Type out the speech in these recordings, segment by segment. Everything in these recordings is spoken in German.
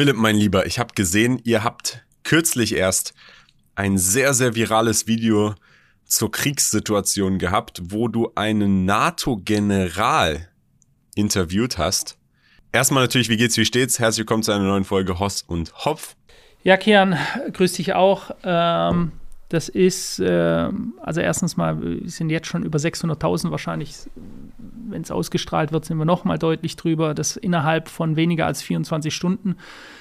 Philipp, mein Lieber, ich habe gesehen, ihr habt kürzlich erst ein sehr, sehr virales Video zur Kriegssituation gehabt, wo du einen NATO-General interviewt hast. Erstmal natürlich, wie geht's, wie steht's? Herzlich willkommen zu einer neuen Folge Hoss und Hopf. Ja, Kian, grüß dich auch. Ähm, das ist, äh, also erstens mal, wir sind jetzt schon über 600.000 wahrscheinlich, wenn es ausgestrahlt wird, sind wir noch mal deutlich drüber. Das innerhalb von weniger als 24 Stunden.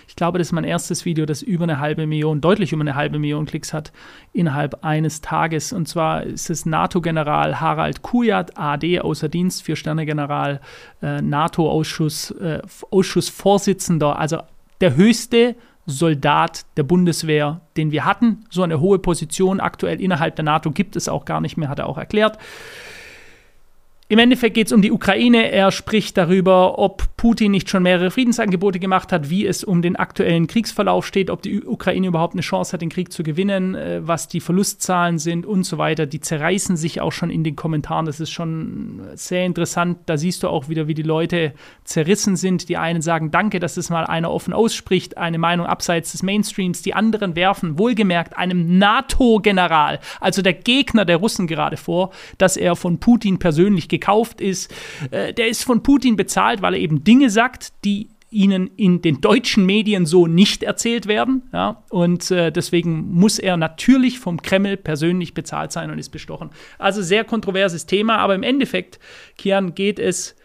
Ich glaube, das ist mein erstes Video, das über eine halbe Million, deutlich über eine halbe Million Klicks hat, innerhalb eines Tages. Und zwar ist es NATO-General Harald Kujat, AD, außer Dienst, Vier-Sterne-General, äh, NATO-Ausschuss, äh, also der höchste Soldat der Bundeswehr, den wir hatten. So eine hohe Position aktuell innerhalb der NATO gibt es auch gar nicht mehr, hat er auch erklärt. Im Endeffekt geht es um die Ukraine. Er spricht darüber, ob Putin nicht schon mehrere Friedensangebote gemacht hat, wie es um den aktuellen Kriegsverlauf steht, ob die Ukraine überhaupt eine Chance hat, den Krieg zu gewinnen, äh, was die Verlustzahlen sind und so weiter. Die zerreißen sich auch schon in den Kommentaren. Das ist schon sehr interessant. Da siehst du auch wieder, wie die Leute zerrissen sind. Die einen sagen, danke, dass es mal einer offen ausspricht, eine Meinung abseits des Mainstreams. Die anderen werfen wohlgemerkt einem NATO-General, also der Gegner der Russen gerade vor, dass er von Putin persönlich gekauft ist. Äh, der ist von Putin bezahlt, weil er eben Dinge sagt, die ihnen in den deutschen Medien so nicht erzählt werden. Ja? Und äh, deswegen muss er natürlich vom Kreml persönlich bezahlt sein und ist bestochen. Also sehr kontroverses Thema, aber im Endeffekt, Kian, geht es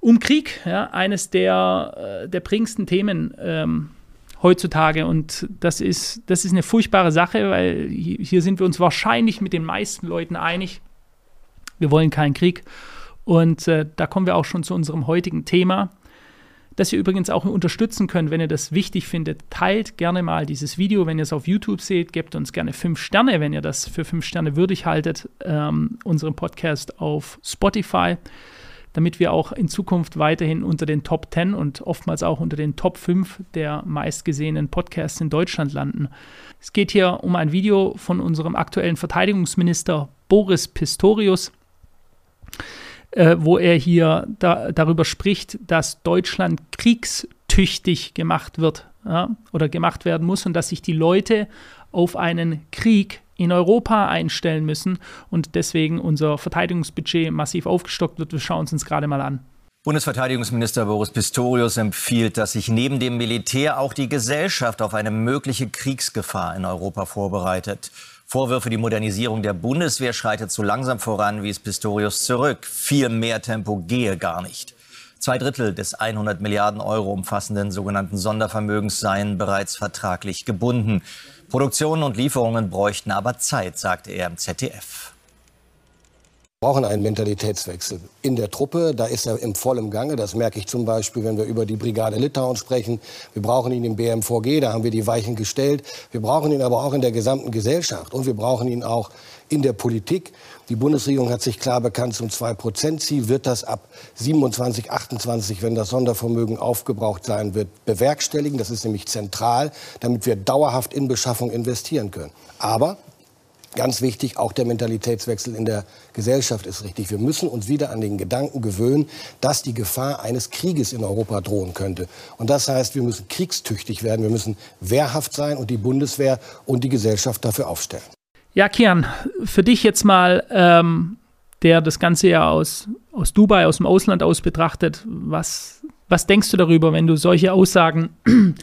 um Krieg, ja? eines der, äh, der prägendsten Themen. Ähm, heutzutage. Und das ist, das ist eine furchtbare Sache, weil hier sind wir uns wahrscheinlich mit den meisten Leuten einig. Wir wollen keinen Krieg. Und äh, da kommen wir auch schon zu unserem heutigen Thema, das ihr übrigens auch unterstützen könnt, wenn ihr das wichtig findet. Teilt gerne mal dieses Video, wenn ihr es auf YouTube seht. Gebt uns gerne fünf Sterne, wenn ihr das für fünf Sterne würdig haltet, ähm, unseren Podcast auf Spotify, damit wir auch in Zukunft weiterhin unter den Top 10 und oftmals auch unter den Top 5 der meistgesehenen Podcasts in Deutschland landen. Es geht hier um ein Video von unserem aktuellen Verteidigungsminister Boris Pistorius äh, wo er hier da, darüber spricht, dass Deutschland kriegstüchtig gemacht wird ja, oder gemacht werden muss und dass sich die Leute auf einen Krieg in Europa einstellen müssen und deswegen unser Verteidigungsbudget massiv aufgestockt wird. Wir schauen es uns gerade mal an. Bundesverteidigungsminister Boris Pistorius empfiehlt, dass sich neben dem Militär auch die Gesellschaft auf eine mögliche Kriegsgefahr in Europa vorbereitet. Vorwürfe, die Modernisierung der Bundeswehr schreitet zu langsam voran, wies Pistorius zurück. Viel mehr Tempo gehe gar nicht. Zwei Drittel des 100 Milliarden Euro umfassenden sogenannten Sondervermögens seien bereits vertraglich gebunden. Produktion und Lieferungen bräuchten aber Zeit, sagte er im ZDF. Wir brauchen einen Mentalitätswechsel in der Truppe. Da ist er im vollen Gange. Das merke ich zum Beispiel, wenn wir über die Brigade Litauen sprechen. Wir brauchen ihn im BMVG, da haben wir die Weichen gestellt. Wir brauchen ihn aber auch in der gesamten Gesellschaft. Und wir brauchen ihn auch in der Politik. Die Bundesregierung hat sich klar bekannt zum 2-Prozent-Ziel. Wird das ab 27, 28, wenn das Sondervermögen aufgebraucht sein wird, bewerkstelligen? Das ist nämlich zentral, damit wir dauerhaft in Beschaffung investieren können. Aber Ganz wichtig, auch der Mentalitätswechsel in der Gesellschaft ist richtig. Wir müssen uns wieder an den Gedanken gewöhnen, dass die Gefahr eines Krieges in Europa drohen könnte. Und das heißt, wir müssen kriegstüchtig werden, wir müssen wehrhaft sein und die Bundeswehr und die Gesellschaft dafür aufstellen. Ja, Kian, für dich jetzt mal, ähm, der das Ganze ja aus, aus Dubai, aus dem Ausland aus betrachtet, was, was denkst du darüber, wenn du solche Aussagen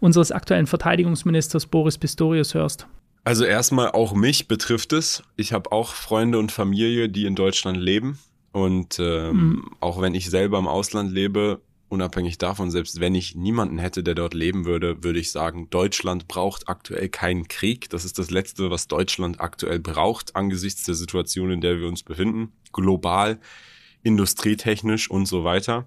unseres aktuellen Verteidigungsministers Boris Pistorius hörst? Also erstmal auch mich betrifft es. Ich habe auch Freunde und Familie, die in Deutschland leben. Und ähm, mhm. auch wenn ich selber im Ausland lebe, unabhängig davon, selbst wenn ich niemanden hätte, der dort leben würde, würde ich sagen, Deutschland braucht aktuell keinen Krieg. Das ist das Letzte, was Deutschland aktuell braucht, angesichts der Situation, in der wir uns befinden. Global, industrietechnisch und so weiter.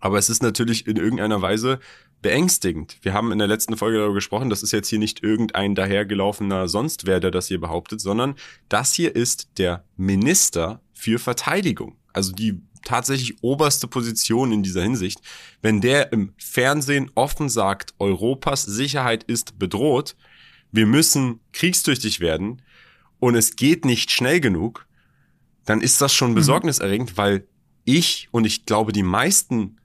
Aber es ist natürlich in irgendeiner Weise beängstigend. Wir haben in der letzten Folge darüber gesprochen, das ist jetzt hier nicht irgendein dahergelaufener Sonstwer, der das hier behauptet, sondern das hier ist der Minister für Verteidigung. Also die tatsächlich oberste Position in dieser Hinsicht. Wenn der im Fernsehen offen sagt, Europas Sicherheit ist bedroht, wir müssen kriegstüchtig werden und es geht nicht schnell genug, dann ist das schon mhm. besorgniserregend, weil ich und ich glaube die meisten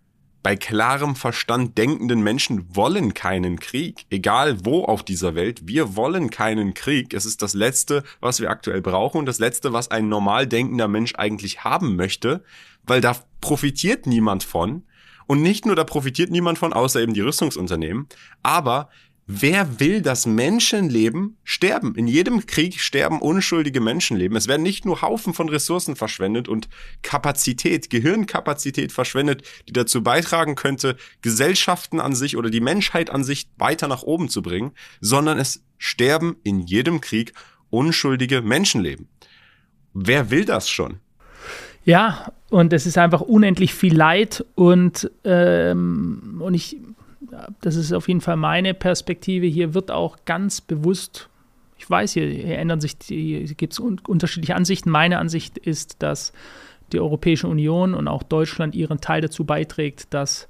bei klarem Verstand denkenden Menschen wollen keinen Krieg, egal wo auf dieser Welt. Wir wollen keinen Krieg. Es ist das Letzte, was wir aktuell brauchen und das Letzte, was ein normal denkender Mensch eigentlich haben möchte, weil da profitiert niemand von. Und nicht nur da profitiert niemand von, außer eben die Rüstungsunternehmen, aber Wer will, dass Menschenleben sterben? In jedem Krieg sterben unschuldige Menschenleben. Es werden nicht nur Haufen von Ressourcen verschwendet und Kapazität, Gehirnkapazität verschwendet, die dazu beitragen könnte, Gesellschaften an sich oder die Menschheit an sich weiter nach oben zu bringen, sondern es sterben in jedem Krieg unschuldige Menschenleben. Wer will das schon? Ja, und es ist einfach unendlich viel Leid und, ähm, und ich das ist auf jeden Fall meine Perspektive. Hier wird auch ganz bewusst, ich weiß, hier, hier ändern sich, gibt es un unterschiedliche Ansichten. Meine Ansicht ist, dass die Europäische Union und auch Deutschland ihren Teil dazu beiträgt, dass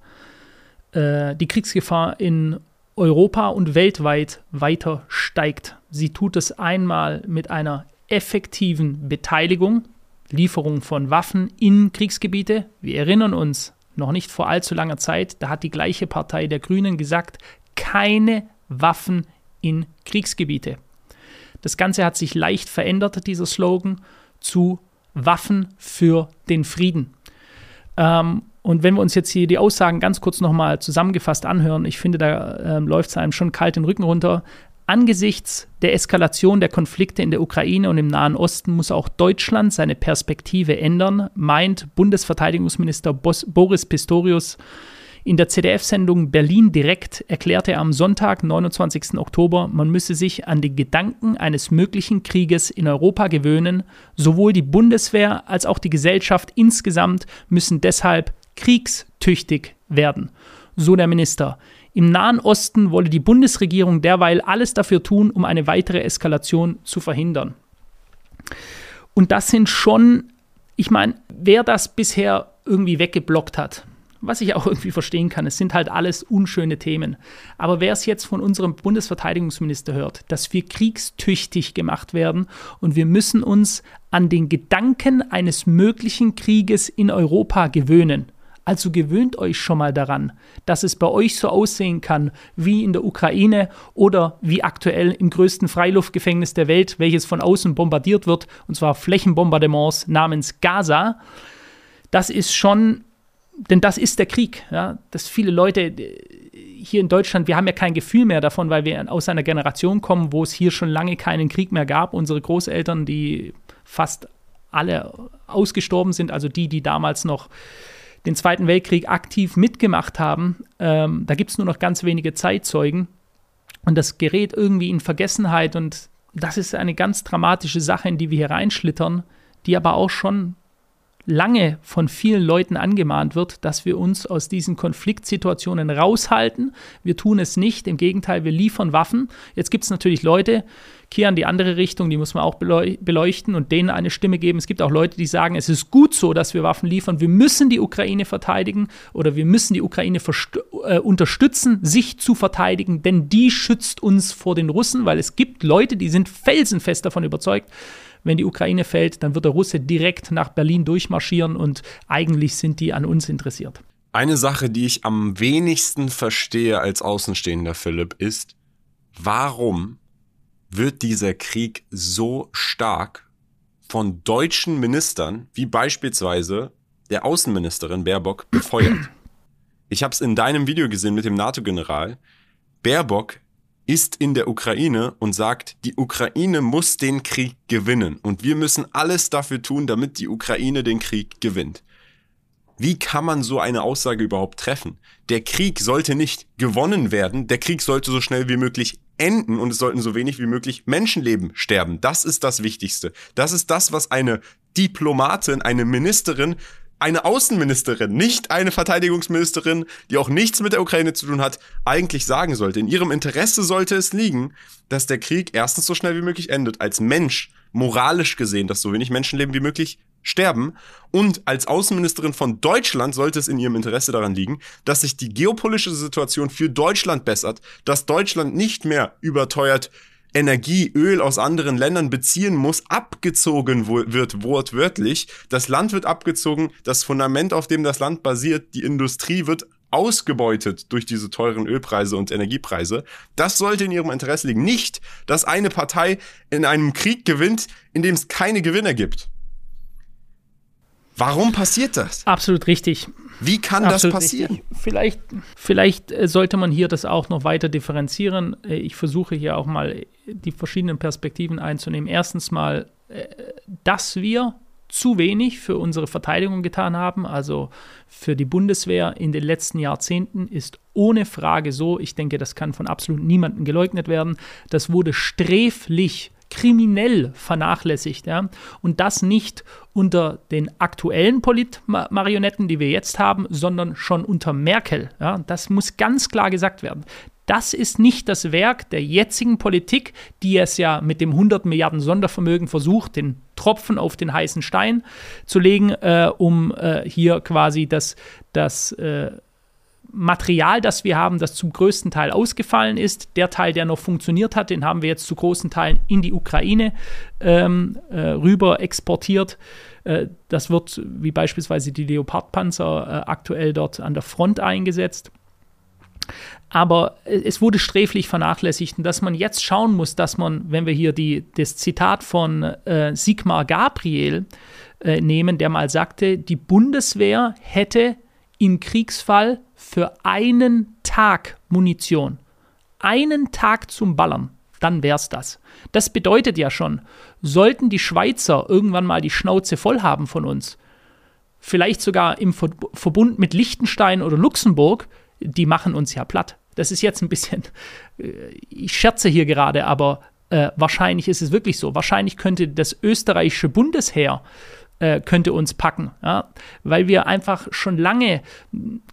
äh, die Kriegsgefahr in Europa und weltweit weiter steigt. Sie tut es einmal mit einer effektiven Beteiligung, Lieferung von Waffen in Kriegsgebiete. Wir erinnern uns noch nicht vor allzu langer Zeit, da hat die gleiche Partei der Grünen gesagt, keine Waffen in Kriegsgebiete. Das Ganze hat sich leicht verändert, dieser Slogan, zu Waffen für den Frieden. Ähm, und wenn wir uns jetzt hier die Aussagen ganz kurz nochmal zusammengefasst anhören, ich finde, da äh, läuft es einem schon kalt den Rücken runter. Angesichts der Eskalation der Konflikte in der Ukraine und im Nahen Osten muss auch Deutschland seine Perspektive ändern, meint Bundesverteidigungsminister Boris Pistorius. In der ZDF-Sendung Berlin direkt erklärte er am Sonntag, 29. Oktober, man müsse sich an die Gedanken eines möglichen Krieges in Europa gewöhnen. Sowohl die Bundeswehr als auch die Gesellschaft insgesamt müssen deshalb kriegstüchtig werden. So der Minister. Im Nahen Osten wolle die Bundesregierung derweil alles dafür tun, um eine weitere Eskalation zu verhindern. Und das sind schon, ich meine, wer das bisher irgendwie weggeblockt hat, was ich auch irgendwie verstehen kann, es sind halt alles unschöne Themen. Aber wer es jetzt von unserem Bundesverteidigungsminister hört, dass wir kriegstüchtig gemacht werden und wir müssen uns an den Gedanken eines möglichen Krieges in Europa gewöhnen, also gewöhnt euch schon mal daran, dass es bei euch so aussehen kann wie in der Ukraine oder wie aktuell im größten Freiluftgefängnis der Welt, welches von außen bombardiert wird, und zwar Flächenbombardements namens Gaza. Das ist schon, denn das ist der Krieg. Ja? Dass viele Leute äh, hier in Deutschland, wir haben ja kein Gefühl mehr davon, weil wir aus einer Generation kommen, wo es hier schon lange keinen Krieg mehr gab. Unsere Großeltern, die fast alle ausgestorben sind, also die, die damals noch den Zweiten Weltkrieg aktiv mitgemacht haben. Ähm, da gibt es nur noch ganz wenige Zeitzeugen. Und das gerät irgendwie in Vergessenheit. Und das ist eine ganz dramatische Sache, in die wir hier reinschlittern, die aber auch schon lange von vielen Leuten angemahnt wird, dass wir uns aus diesen Konfliktsituationen raushalten. Wir tun es nicht, im Gegenteil, wir liefern Waffen. Jetzt gibt es natürlich Leute, kehren die andere Richtung, die muss man auch beleuchten und denen eine Stimme geben. Es gibt auch Leute, die sagen, es ist gut so, dass wir Waffen liefern. Wir müssen die Ukraine verteidigen oder wir müssen die Ukraine äh, unterstützen, sich zu verteidigen, denn die schützt uns vor den Russen, weil es gibt Leute, die sind felsenfest davon überzeugt, wenn die Ukraine fällt, dann wird der Russe direkt nach Berlin durchmarschieren und eigentlich sind die an uns interessiert. Eine Sache, die ich am wenigsten verstehe als Außenstehender, Philipp, ist, warum wird dieser Krieg so stark von deutschen Ministern, wie beispielsweise der Außenministerin Baerbock, befeuert? Ich habe es in deinem Video gesehen mit dem NATO-General. Baerbock ist in der Ukraine und sagt, die Ukraine muss den Krieg gewinnen und wir müssen alles dafür tun, damit die Ukraine den Krieg gewinnt. Wie kann man so eine Aussage überhaupt treffen? Der Krieg sollte nicht gewonnen werden, der Krieg sollte so schnell wie möglich enden und es sollten so wenig wie möglich Menschenleben sterben. Das ist das Wichtigste. Das ist das, was eine Diplomatin, eine Ministerin eine Außenministerin, nicht eine Verteidigungsministerin, die auch nichts mit der Ukraine zu tun hat, eigentlich sagen sollte. In ihrem Interesse sollte es liegen, dass der Krieg erstens so schnell wie möglich endet, als Mensch, moralisch gesehen, dass so wenig Menschenleben wie möglich sterben. Und als Außenministerin von Deutschland sollte es in ihrem Interesse daran liegen, dass sich die geopolitische Situation für Deutschland bessert, dass Deutschland nicht mehr überteuert Energie, Öl aus anderen Ländern beziehen muss, abgezogen wird wortwörtlich. Das Land wird abgezogen, das Fundament, auf dem das Land basiert, die Industrie wird ausgebeutet durch diese teuren Ölpreise und Energiepreise. Das sollte in ihrem Interesse liegen. Nicht, dass eine Partei in einem Krieg gewinnt, in dem es keine Gewinner gibt. Warum passiert das? Absolut richtig. Wie kann Absolut das passieren? Richtig. Vielleicht, vielleicht äh, sollte man hier das auch noch weiter differenzieren. Äh, ich versuche hier auch mal die verschiedenen Perspektiven einzunehmen. Erstens mal, äh, dass wir zu wenig für unsere Verteidigung getan haben, also für die Bundeswehr in den letzten Jahrzehnten, ist ohne Frage so. Ich denke, das kann von absolut niemandem geleugnet werden. Das wurde sträflich kriminell vernachlässigt. Ja? Und das nicht unter den aktuellen Politmarionetten, die wir jetzt haben, sondern schon unter Merkel. Ja? Das muss ganz klar gesagt werden. Das ist nicht das Werk der jetzigen Politik, die es ja mit dem 100 Milliarden Sondervermögen versucht, den Tropfen auf den heißen Stein zu legen, äh, um äh, hier quasi das, das äh, Material, das wir haben, das zum größten Teil ausgefallen ist. Der Teil, der noch funktioniert hat, den haben wir jetzt zu großen Teilen in die Ukraine ähm, äh, rüber exportiert. Äh, das wird, wie beispielsweise die Leopardpanzer, äh, aktuell dort an der Front eingesetzt. Aber es wurde sträflich vernachlässigt und dass man jetzt schauen muss, dass man, wenn wir hier die, das Zitat von äh, Sigmar Gabriel äh, nehmen, der mal sagte, die Bundeswehr hätte im Kriegsfall für einen Tag Munition. Einen Tag zum Ballern, dann wär's das. Das bedeutet ja schon, sollten die Schweizer irgendwann mal die Schnauze voll haben von uns, vielleicht sogar im Verbund mit Liechtenstein oder Luxemburg, die machen uns ja platt. Das ist jetzt ein bisschen, äh, ich scherze hier gerade, aber äh, wahrscheinlich ist es wirklich so. Wahrscheinlich könnte das österreichische Bundesheer äh, könnte uns packen, ja? weil wir einfach schon lange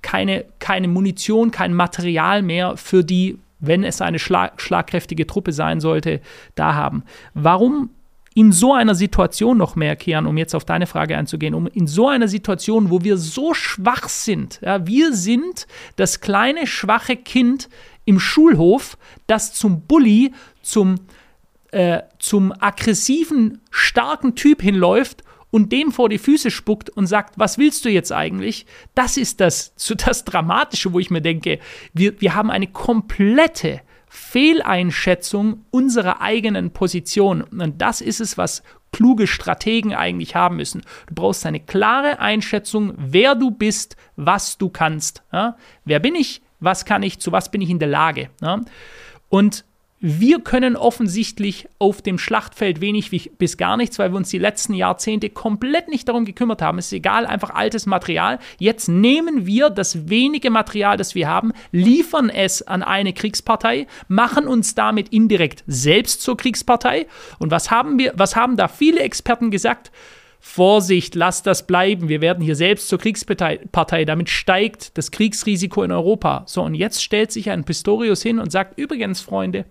keine, keine Munition, kein Material mehr für die, wenn es eine schlag schlagkräftige Truppe sein sollte, da haben. Warum in so einer Situation noch mehr kehren, um jetzt auf deine Frage einzugehen, um in so einer Situation, wo wir so schwach sind, ja, wir sind das kleine, schwache Kind im Schulhof, das zum Bully, zum, äh, zum aggressiven, starken Typ hinläuft und dem vor die Füße spuckt und sagt, was willst du jetzt eigentlich? Das ist das, das Dramatische, wo ich mir denke, wir, wir haben eine komplette Fehleinschätzung unserer eigenen Position. Und das ist es, was kluge Strategen eigentlich haben müssen. Du brauchst eine klare Einschätzung, wer du bist, was du kannst. Ja? Wer bin ich? Was kann ich? Zu was bin ich in der Lage? Ja? Und wir können offensichtlich auf dem Schlachtfeld wenig bis gar nichts, weil wir uns die letzten Jahrzehnte komplett nicht darum gekümmert haben. Es ist egal, einfach altes Material. Jetzt nehmen wir das wenige Material, das wir haben, liefern es an eine Kriegspartei, machen uns damit indirekt selbst zur Kriegspartei. Und was haben wir, was haben da viele Experten gesagt? Vorsicht, lasst das bleiben. Wir werden hier selbst zur Kriegspartei. Damit steigt das Kriegsrisiko in Europa. So, und jetzt stellt sich ein Pistorius hin und sagt: Übrigens, Freunde,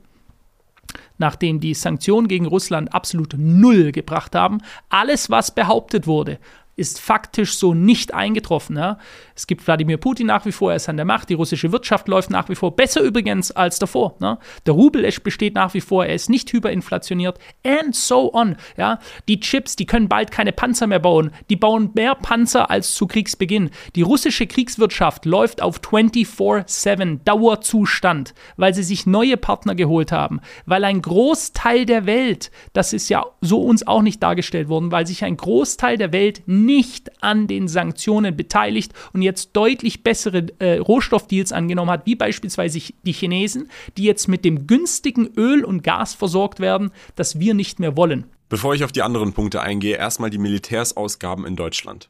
nachdem die Sanktionen gegen Russland absolut null gebracht haben. Alles, was behauptet wurde, ist faktisch so nicht eingetroffen. Ja? Es gibt Wladimir Putin nach wie vor, er ist an der Macht, die russische Wirtschaft läuft nach wie vor besser übrigens als davor. Ne? Der Rubel besteht nach wie vor, er ist nicht hyperinflationiert and so on. Ja? Die Chips, die können bald keine Panzer mehr bauen, die bauen mehr Panzer als zu Kriegsbeginn. Die russische Kriegswirtschaft läuft auf 24-7 Dauerzustand, weil sie sich neue Partner geholt haben, weil ein Großteil der Welt, das ist ja so uns auch nicht dargestellt worden, weil sich ein Großteil der Welt nicht an den Sanktionen beteiligt und jetzt deutlich bessere äh, Rohstoffdeals angenommen hat, wie beispielsweise die Chinesen, die jetzt mit dem günstigen Öl und Gas versorgt werden, das wir nicht mehr wollen. Bevor ich auf die anderen Punkte eingehe, erstmal die Militärsausgaben in Deutschland.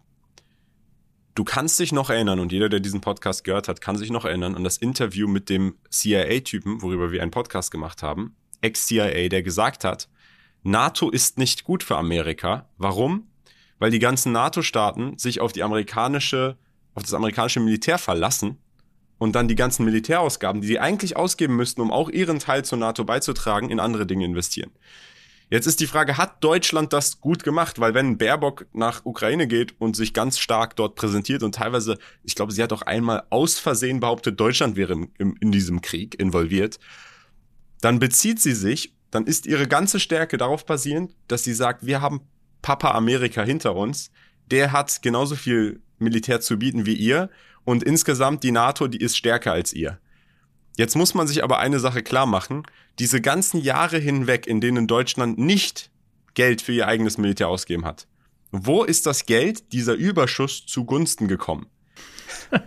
Du kannst dich noch erinnern, und jeder, der diesen Podcast gehört hat, kann sich noch erinnern an das Interview mit dem CIA-Typen, worüber wir einen Podcast gemacht haben, Ex-CIA, der gesagt hat, NATO ist nicht gut für Amerika. Warum? Weil die ganzen NATO-Staaten sich auf die amerikanische, auf das amerikanische Militär verlassen und dann die ganzen Militärausgaben, die sie eigentlich ausgeben müssten, um auch ihren Teil zur NATO beizutragen, in andere Dinge investieren. Jetzt ist die Frage, hat Deutschland das gut gemacht? Weil wenn Baerbock nach Ukraine geht und sich ganz stark dort präsentiert und teilweise, ich glaube, sie hat auch einmal aus Versehen behauptet, Deutschland wäre im, im, in diesem Krieg involviert, dann bezieht sie sich, dann ist ihre ganze Stärke darauf basierend, dass sie sagt, wir haben Papa Amerika hinter uns, der hat genauso viel Militär zu bieten wie ihr und insgesamt die NATO, die ist stärker als ihr. Jetzt muss man sich aber eine Sache klar machen. Diese ganzen Jahre hinweg, in denen Deutschland nicht Geld für ihr eigenes Militär ausgegeben hat. Wo ist das Geld, dieser Überschuss zugunsten gekommen?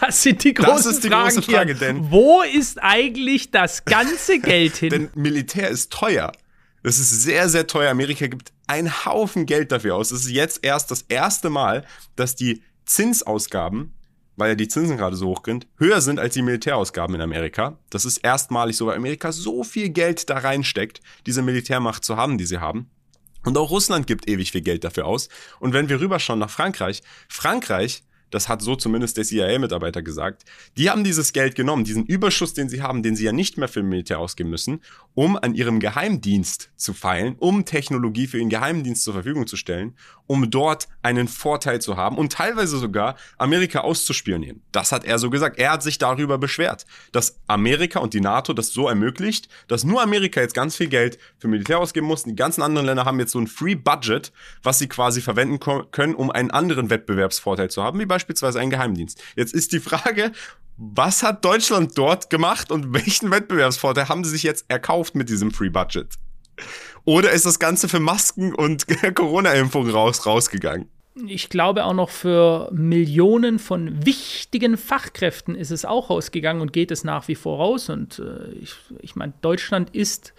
Das sind die großen das ist die Fragen große Frage, hier. denn Wo ist eigentlich das ganze Geld hin? Denn Militär ist teuer. Das ist sehr, sehr teuer. Amerika gibt einen Haufen Geld dafür aus. Es ist jetzt erst das erste Mal, dass die Zinsausgaben, weil ja die Zinsen gerade so hoch sind, höher sind als die Militärausgaben in Amerika. Das ist erstmalig so, weil Amerika so viel Geld da reinsteckt, diese Militärmacht zu haben, die sie haben. Und auch Russland gibt ewig viel Geld dafür aus. Und wenn wir rüberschauen nach Frankreich, Frankreich das hat so zumindest der CIA-Mitarbeiter gesagt, die haben dieses Geld genommen, diesen Überschuss, den sie haben, den sie ja nicht mehr für Militär ausgeben müssen, um an ihrem Geheimdienst zu feilen, um Technologie für ihren Geheimdienst zur Verfügung zu stellen, um dort einen Vorteil zu haben und teilweise sogar Amerika auszuspionieren. Das hat er so gesagt. Er hat sich darüber beschwert, dass Amerika und die NATO das so ermöglicht, dass nur Amerika jetzt ganz viel Geld für Militär ausgeben muss. Die ganzen anderen Länder haben jetzt so ein Free Budget, was sie quasi verwenden können, um einen anderen Wettbewerbsvorteil zu haben, wie beispielsweise einen Geheimdienst. Jetzt ist die Frage, was hat Deutschland dort gemacht und welchen Wettbewerbsvorteil haben sie sich jetzt erkauft mit diesem Free Budget? Oder ist das Ganze für Masken und Corona-Impfungen raus, rausgegangen? Ich glaube auch noch für Millionen von wichtigen Fachkräften ist es auch rausgegangen und geht es nach wie vor raus. Und äh, ich, ich meine, Deutschland ist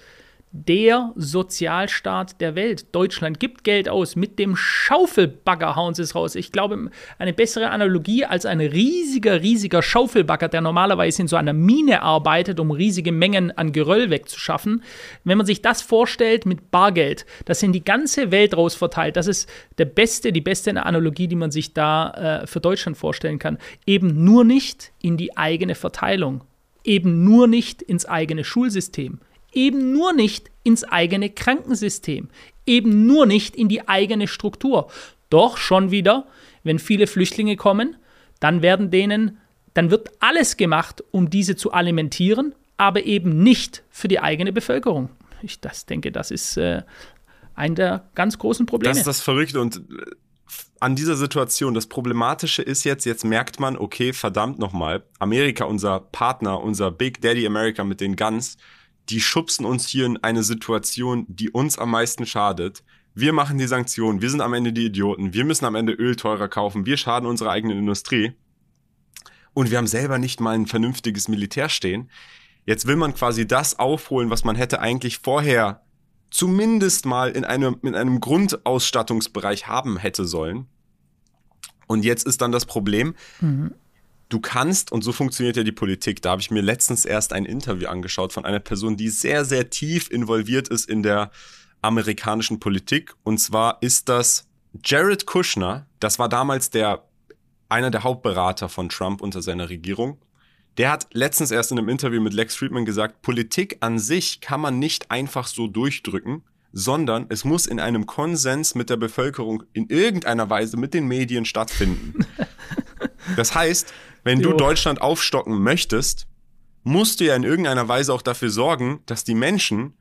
der Sozialstaat der Welt. Deutschland gibt Geld aus. Mit dem Schaufelbagger hauen sie es raus. Ich glaube, eine bessere Analogie als ein riesiger, riesiger Schaufelbagger, der normalerweise in so einer Mine arbeitet, um riesige Mengen an Geröll wegzuschaffen. Wenn man sich das vorstellt mit Bargeld, das in die ganze Welt raus verteilt, das ist der beste, die beste Analogie, die man sich da äh, für Deutschland vorstellen kann. Eben nur nicht in die eigene Verteilung. Eben nur nicht ins eigene Schulsystem eben nur nicht ins eigene Krankensystem, eben nur nicht in die eigene Struktur. Doch schon wieder, wenn viele Flüchtlinge kommen, dann werden denen, dann wird alles gemacht, um diese zu alimentieren, aber eben nicht für die eigene Bevölkerung. Ich das denke, das ist äh, ein der ganz großen Probleme. Das ist das Verrückte und äh, an dieser Situation, das Problematische ist jetzt, jetzt merkt man, okay, verdammt nochmal, Amerika, unser Partner, unser Big Daddy America mit den Guns, die schubsen uns hier in eine Situation, die uns am meisten schadet. Wir machen die Sanktionen, wir sind am Ende die Idioten, wir müssen am Ende Öl teurer kaufen, wir schaden unserer eigenen Industrie. Und wir haben selber nicht mal ein vernünftiges Militär stehen. Jetzt will man quasi das aufholen, was man hätte eigentlich vorher zumindest mal in einem, in einem Grundausstattungsbereich haben hätte sollen. Und jetzt ist dann das Problem, mhm du kannst, und so funktioniert ja die Politik, da habe ich mir letztens erst ein Interview angeschaut von einer Person, die sehr, sehr tief involviert ist in der amerikanischen Politik. Und zwar ist das Jared Kushner, das war damals der, einer der Hauptberater von Trump unter seiner Regierung. Der hat letztens erst in einem Interview mit Lex Friedman gesagt, Politik an sich kann man nicht einfach so durchdrücken, sondern es muss in einem Konsens mit der Bevölkerung in irgendeiner Weise mit den Medien stattfinden. Das heißt, wenn du Deutschland aufstocken möchtest, musst du ja in irgendeiner Weise auch dafür sorgen, dass die Menschen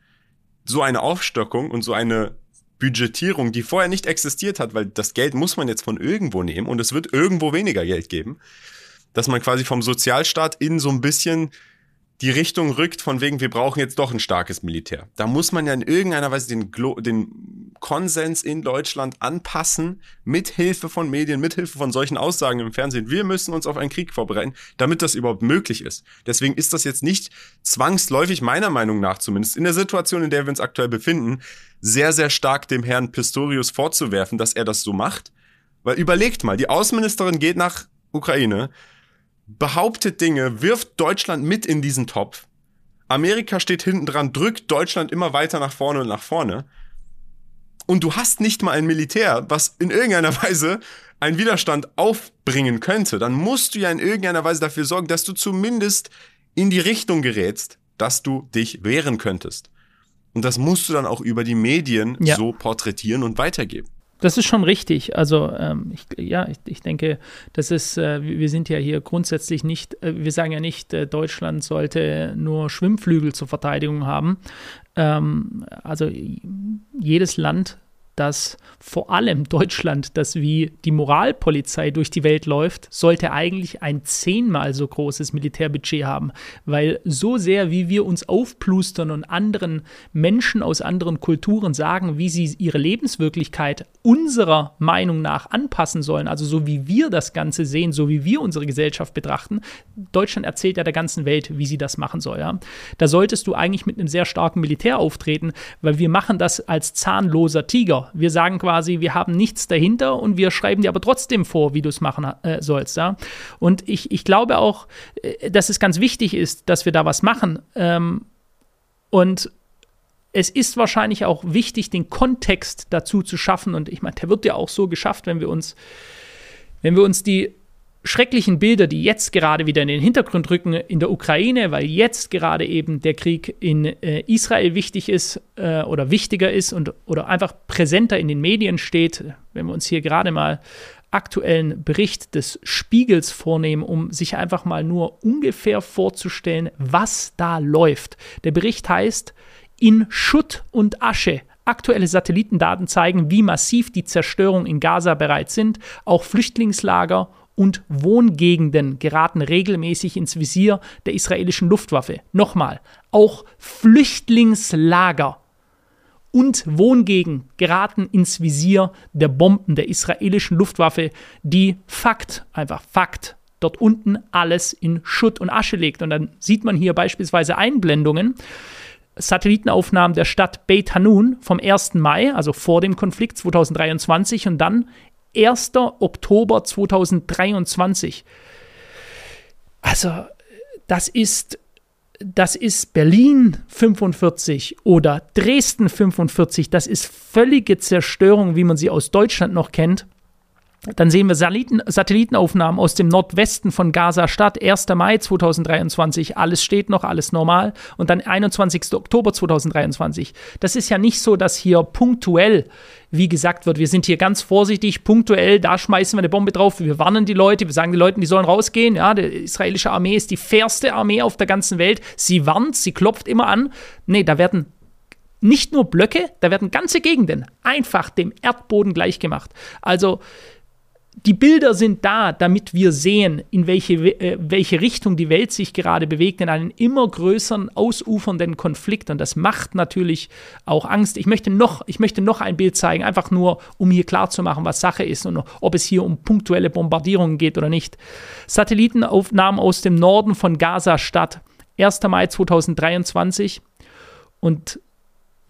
so eine Aufstockung und so eine Budgetierung, die vorher nicht existiert hat, weil das Geld muss man jetzt von irgendwo nehmen und es wird irgendwo weniger Geld geben, dass man quasi vom Sozialstaat in so ein bisschen die Richtung rückt, von wegen, wir brauchen jetzt doch ein starkes Militär. Da muss man ja in irgendeiner Weise den, Glo den Konsens in Deutschland anpassen, mit Hilfe von Medien, mit Hilfe von solchen Aussagen im Fernsehen. Wir müssen uns auf einen Krieg vorbereiten, damit das überhaupt möglich ist. Deswegen ist das jetzt nicht zwangsläufig, meiner Meinung nach zumindest, in der Situation, in der wir uns aktuell befinden, sehr, sehr stark dem Herrn Pistorius vorzuwerfen, dass er das so macht. Weil überlegt mal, die Außenministerin geht nach Ukraine, behauptet Dinge, wirft Deutschland mit in diesen Topf. Amerika steht hinten dran, drückt Deutschland immer weiter nach vorne und nach vorne. Und du hast nicht mal ein Militär, was in irgendeiner Weise einen Widerstand aufbringen könnte. Dann musst du ja in irgendeiner Weise dafür sorgen, dass du zumindest in die Richtung gerätst, dass du dich wehren könntest. Und das musst du dann auch über die Medien ja. so porträtieren und weitergeben. Das ist schon richtig. Also ähm, ich, ja, ich, ich, denke, das ist, äh, wir sind ja hier grundsätzlich nicht, äh, wir sagen ja nicht, äh, Deutschland sollte nur Schwimmflügel zur Verteidigung haben. Ähm, also jedes Land dass vor allem Deutschland, das wie die Moralpolizei durch die Welt läuft, sollte eigentlich ein zehnmal so großes Militärbudget haben, weil so sehr, wie wir uns aufplustern und anderen Menschen aus anderen Kulturen sagen, wie sie ihre Lebenswirklichkeit unserer Meinung nach anpassen sollen, also so wie wir das Ganze sehen, so wie wir unsere Gesellschaft betrachten, Deutschland erzählt ja der ganzen Welt, wie sie das machen soll. Ja? Da solltest du eigentlich mit einem sehr starken Militär auftreten, weil wir machen das als zahnloser Tiger. Wir sagen quasi, wir haben nichts dahinter und wir schreiben dir aber trotzdem vor, wie du es machen äh, sollst. Ja? Und ich, ich glaube auch, äh, dass es ganz wichtig ist, dass wir da was machen. Ähm, und es ist wahrscheinlich auch wichtig, den Kontext dazu zu schaffen. Und ich meine, der wird ja auch so geschafft, wenn wir uns, wenn wir uns die schrecklichen Bilder, die jetzt gerade wieder in den Hintergrund rücken in der Ukraine, weil jetzt gerade eben der Krieg in äh, Israel wichtig ist äh, oder wichtiger ist und oder einfach präsenter in den Medien steht, wenn wir uns hier gerade mal aktuellen Bericht des Spiegels vornehmen, um sich einfach mal nur ungefähr vorzustellen, was da läuft. Der Bericht heißt In Schutt und Asche Aktuelle Satellitendaten zeigen, wie massiv die Zerstörungen in Gaza bereits sind. Auch Flüchtlingslager und Wohngegenden geraten regelmäßig ins Visier der israelischen Luftwaffe. Nochmal, auch Flüchtlingslager und Wohngegenden geraten ins Visier der Bomben der israelischen Luftwaffe, die Fakt, einfach Fakt, dort unten alles in Schutt und Asche legt. Und dann sieht man hier beispielsweise Einblendungen. Satellitenaufnahmen der Stadt Beit Hanun vom 1. Mai, also vor dem Konflikt 2023 und dann 1. Oktober 2023. Also, das ist, das ist Berlin 45 oder Dresden 45. Das ist völlige Zerstörung, wie man sie aus Deutschland noch kennt. Dann sehen wir Satelliten, Satellitenaufnahmen aus dem Nordwesten von Gaza-Stadt, 1. Mai 2023, alles steht noch, alles normal. Und dann 21. Oktober 2023. Das ist ja nicht so, dass hier punktuell, wie gesagt wird, wir sind hier ganz vorsichtig, punktuell, da schmeißen wir eine Bombe drauf, wir warnen die Leute, wir sagen den Leuten, die sollen rausgehen. Ja, die israelische Armee ist die fairste Armee auf der ganzen Welt. Sie warnt, sie klopft immer an. Nee, da werden nicht nur Blöcke, da werden ganze Gegenden einfach dem Erdboden gleichgemacht. Also, die Bilder sind da, damit wir sehen, in welche, äh, welche Richtung die Welt sich gerade bewegt, in einen immer größeren, ausufernden Konflikt. Und das macht natürlich auch Angst. Ich möchte noch, ich möchte noch ein Bild zeigen, einfach nur, um hier klarzumachen, was Sache ist und ob es hier um punktuelle Bombardierungen geht oder nicht. Satellitenaufnahmen aus dem Norden von Gaza-Stadt, 1. Mai 2023. Und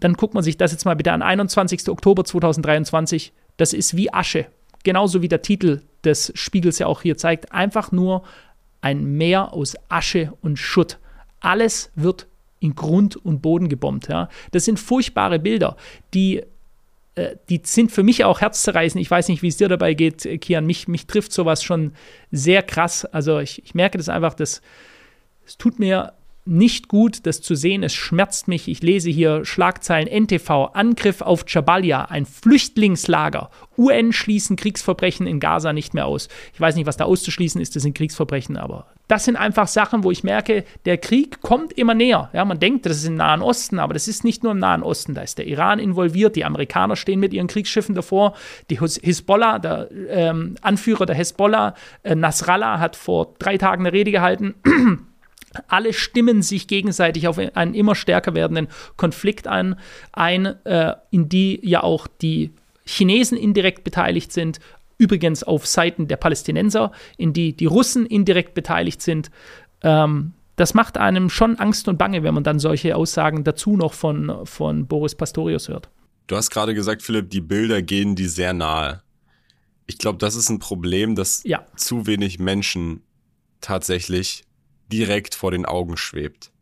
dann guckt man sich das jetzt mal bitte an, 21. Oktober 2023. Das ist wie Asche genauso wie der Titel des Spiegels ja auch hier zeigt, einfach nur ein Meer aus Asche und Schutt. Alles wird in Grund und Boden gebombt. Ja. Das sind furchtbare Bilder, die, äh, die sind für mich auch herzzerreißend. Ich weiß nicht, wie es dir dabei geht, Kian. Mich, mich trifft sowas schon sehr krass. Also ich, ich merke das einfach, das, es tut mir nicht gut, das zu sehen. Es schmerzt mich. Ich lese hier Schlagzeilen NTV, Angriff auf Jabalia, ein Flüchtlingslager. UN schließen Kriegsverbrechen in Gaza nicht mehr aus. Ich weiß nicht, was da auszuschließen ist, das sind Kriegsverbrechen, aber das sind einfach Sachen, wo ich merke, der Krieg kommt immer näher. Ja, man denkt, das ist im Nahen Osten, aber das ist nicht nur im Nahen Osten. Da ist der Iran involviert, die Amerikaner stehen mit ihren Kriegsschiffen davor, die Hisbollah, der ähm, Anführer der Hisbollah, äh, Nasrallah, hat vor drei Tagen eine Rede gehalten. Alle stimmen sich gegenseitig auf einen immer stärker werdenden Konflikt ein, ein äh, in die ja auch die Chinesen indirekt beteiligt sind, übrigens auf Seiten der Palästinenser, in die die Russen indirekt beteiligt sind. Ähm, das macht einem schon Angst und Bange, wenn man dann solche Aussagen dazu noch von, von Boris Pastorius hört. Du hast gerade gesagt, Philipp, die Bilder gehen die sehr nahe. Ich glaube, das ist ein Problem, dass ja. zu wenig Menschen tatsächlich direkt vor den Augen schwebt.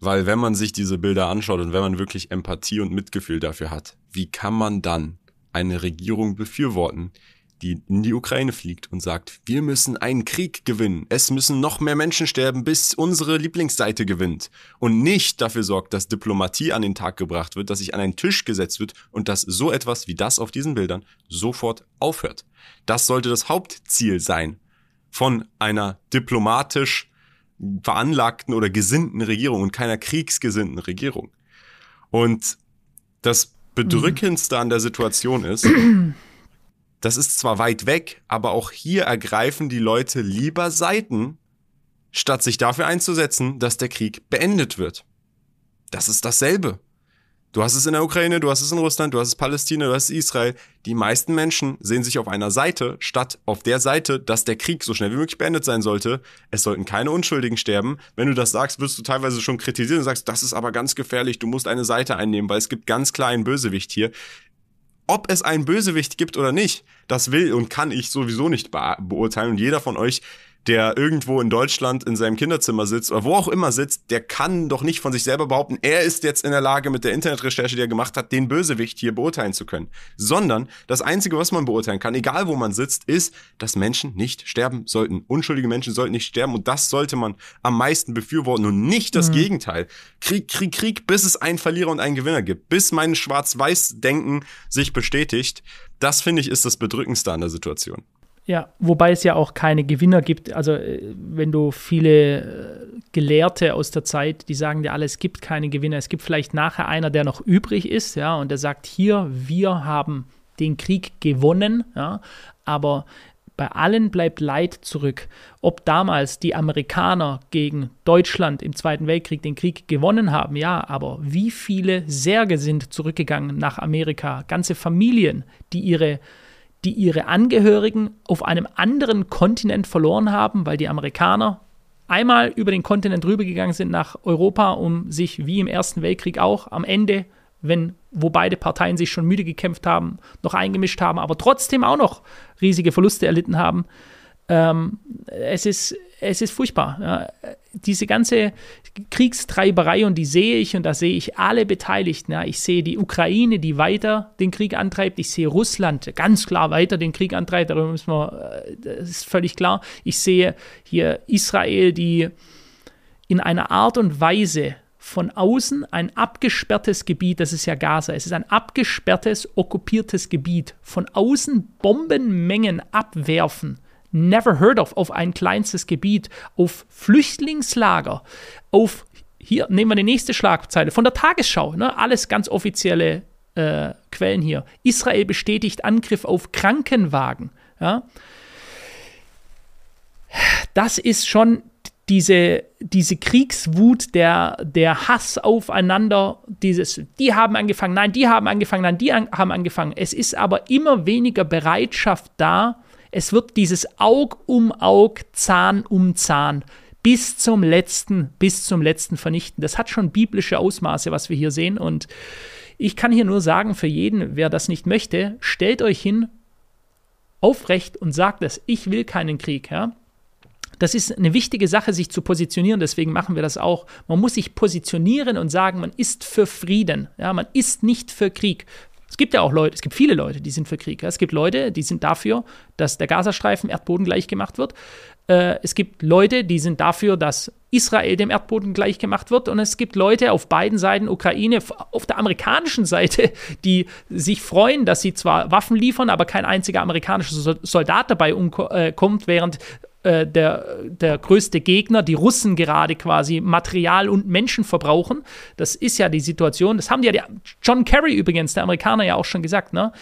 Weil wenn man sich diese Bilder anschaut und wenn man wirklich Empathie und Mitgefühl dafür hat, wie kann man dann eine Regierung befürworten, die in die Ukraine fliegt und sagt, wir müssen einen Krieg gewinnen, es müssen noch mehr Menschen sterben, bis unsere Lieblingsseite gewinnt und nicht dafür sorgt, dass Diplomatie an den Tag gebracht wird, dass sich an einen Tisch gesetzt wird und dass so etwas wie das auf diesen Bildern sofort aufhört. Das sollte das Hauptziel sein von einer diplomatisch veranlagten oder gesinnten Regierung und keiner kriegsgesinnten Regierung. Und das Bedrückendste an der Situation ist, das ist zwar weit weg, aber auch hier ergreifen die Leute lieber Seiten, statt sich dafür einzusetzen, dass der Krieg beendet wird. Das ist dasselbe. Du hast es in der Ukraine, du hast es in Russland, du hast es Palästina, du hast es Israel. Die meisten Menschen sehen sich auf einer Seite, statt auf der Seite, dass der Krieg so schnell wie möglich beendet sein sollte. Es sollten keine Unschuldigen sterben. Wenn du das sagst, wirst du teilweise schon kritisieren und sagst, das ist aber ganz gefährlich, du musst eine Seite einnehmen, weil es gibt ganz klar einen Bösewicht hier. Ob es einen Bösewicht gibt oder nicht, das will und kann ich sowieso nicht beurteilen. Und jeder von euch der irgendwo in Deutschland in seinem Kinderzimmer sitzt oder wo auch immer sitzt, der kann doch nicht von sich selber behaupten, er ist jetzt in der Lage, mit der Internetrecherche, die er gemacht hat, den Bösewicht hier beurteilen zu können. Sondern das Einzige, was man beurteilen kann, egal wo man sitzt, ist, dass Menschen nicht sterben sollten. Unschuldige Menschen sollten nicht sterben und das sollte man am meisten befürworten und nicht das mhm. Gegenteil. Krieg, Krieg, Krieg, bis es einen Verlierer und einen Gewinner gibt, bis mein Schwarz-Weiß-Denken sich bestätigt. Das finde ich ist das Bedrückendste an der Situation. Ja, wobei es ja auch keine Gewinner gibt. Also äh, wenn du viele äh, Gelehrte aus der Zeit, die sagen dir alle, es gibt keine Gewinner. Es gibt vielleicht nachher einer, der noch übrig ist, ja, und der sagt, hier, wir haben den Krieg gewonnen, ja, aber bei allen bleibt Leid zurück. Ob damals die Amerikaner gegen Deutschland im Zweiten Weltkrieg den Krieg gewonnen haben, ja, aber wie viele Särge sind zurückgegangen nach Amerika? Ganze Familien, die ihre die ihre Angehörigen auf einem anderen Kontinent verloren haben, weil die Amerikaner einmal über den Kontinent rübergegangen sind nach Europa, um sich wie im Ersten Weltkrieg auch am Ende, wenn wo beide Parteien sich schon müde gekämpft haben, noch eingemischt haben, aber trotzdem auch noch riesige Verluste erlitten haben. Ähm, es, ist, es ist furchtbar. Ja. Diese ganze Kriegstreiberei und die sehe ich und da sehe ich alle Beteiligten. Ja. Ich sehe die Ukraine, die weiter den Krieg antreibt. Ich sehe Russland ganz klar weiter den Krieg antreibt. Darüber müssen wir, äh, das ist völlig klar. Ich sehe hier Israel, die in einer Art und Weise von außen ein abgesperrtes Gebiet, das ist ja Gaza, es ist ein abgesperrtes, okkupiertes Gebiet, von außen Bombenmengen abwerfen never heard of, auf ein kleinstes Gebiet, auf Flüchtlingslager, auf, hier nehmen wir die nächste Schlagzeile von der Tagesschau, ne, alles ganz offizielle äh, Quellen hier. Israel bestätigt Angriff auf Krankenwagen. Ja. Das ist schon diese, diese Kriegswut, der, der Hass aufeinander, dieses, die haben angefangen, nein, die haben angefangen, nein, die an, haben angefangen. Es ist aber immer weniger Bereitschaft da, es wird dieses Aug um Aug, Zahn um Zahn bis zum letzten, bis zum letzten vernichten. Das hat schon biblische Ausmaße, was wir hier sehen. Und ich kann hier nur sagen, für jeden, wer das nicht möchte, stellt euch hin, aufrecht und sagt es, ich will keinen Krieg. Ja? Das ist eine wichtige Sache, sich zu positionieren, deswegen machen wir das auch. Man muss sich positionieren und sagen, man ist für Frieden, ja, man ist nicht für Krieg. Es gibt ja auch Leute, es gibt viele Leute, die sind für Krieg. Es gibt Leute, die sind dafür, dass der Gazastreifen Erdboden gleich gemacht wird. Äh, es gibt Leute, die sind dafür, dass Israel dem Erdboden gleich gemacht wird. Und es gibt Leute auf beiden Seiten, Ukraine, auf der amerikanischen Seite, die sich freuen, dass sie zwar Waffen liefern, aber kein einziger amerikanischer Soldat dabei umkommt, während äh, der, der größte Gegner, die Russen gerade quasi Material und Menschen verbrauchen. Das ist ja die Situation. Das haben ja die, John Kerry übrigens, der Amerikaner, ja auch schon gesagt. Ne?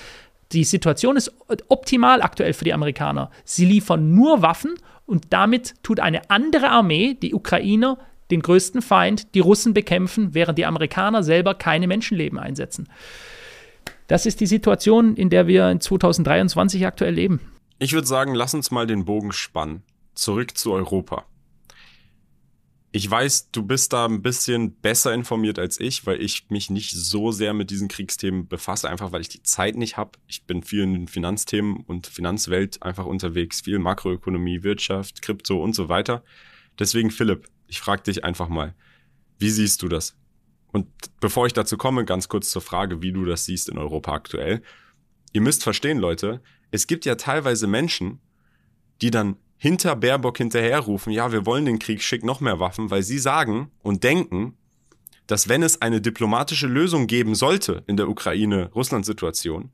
Die Situation ist optimal aktuell für die Amerikaner. Sie liefern nur Waffen und damit tut eine andere Armee, die Ukrainer, den größten Feind, die Russen bekämpfen, während die Amerikaner selber keine Menschenleben einsetzen. Das ist die Situation, in der wir in 2023 aktuell leben. Ich würde sagen, lass uns mal den Bogen spannen zurück zu Europa. Ich weiß, du bist da ein bisschen besser informiert als ich, weil ich mich nicht so sehr mit diesen Kriegsthemen befasse, einfach weil ich die Zeit nicht habe. Ich bin viel in den Finanzthemen und Finanzwelt einfach unterwegs, viel Makroökonomie, Wirtschaft, Krypto und so weiter. Deswegen, Philipp, ich frage dich einfach mal, wie siehst du das? Und bevor ich dazu komme, ganz kurz zur Frage, wie du das siehst in Europa aktuell. Ihr müsst verstehen, Leute, es gibt ja teilweise Menschen, die dann hinter Baerbock hinterherrufen, ja, wir wollen den Krieg, schick noch mehr Waffen, weil sie sagen und denken, dass wenn es eine diplomatische Lösung geben sollte in der Ukraine-Russland-Situation,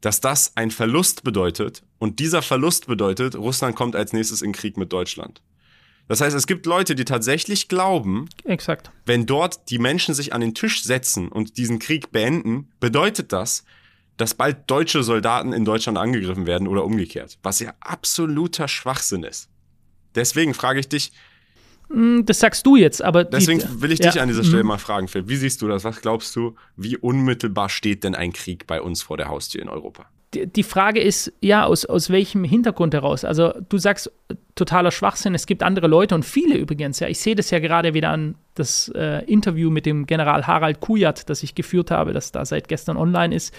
dass das ein Verlust bedeutet und dieser Verlust bedeutet, Russland kommt als nächstes in Krieg mit Deutschland. Das heißt, es gibt Leute, die tatsächlich glauben, Exakt. wenn dort die Menschen sich an den Tisch setzen und diesen Krieg beenden, bedeutet das, dass bald deutsche Soldaten in Deutschland angegriffen werden oder umgekehrt, was ja absoluter Schwachsinn ist. Deswegen frage ich dich, Hm, Das sagst du jetzt, aber. die- deswegen will ich dich ja, an dieser Stelle mhm. mal fragen, Phil, wie siehst du das? Was glaubst du, wie unmittelbar steht denn ein Krieg bei uns vor der Haustür in Europa? Die, Frage ist, ja, aus, aus welchem Hintergrund heraus? Also du sagst totaler Schwachsinn, es gibt andere Leute und viele übrigens, ja, ich sehe das ja gerade wieder an das äh, Interview mit dem General Harald Kujat, das ich geführt habe, das da seit gestern online ist.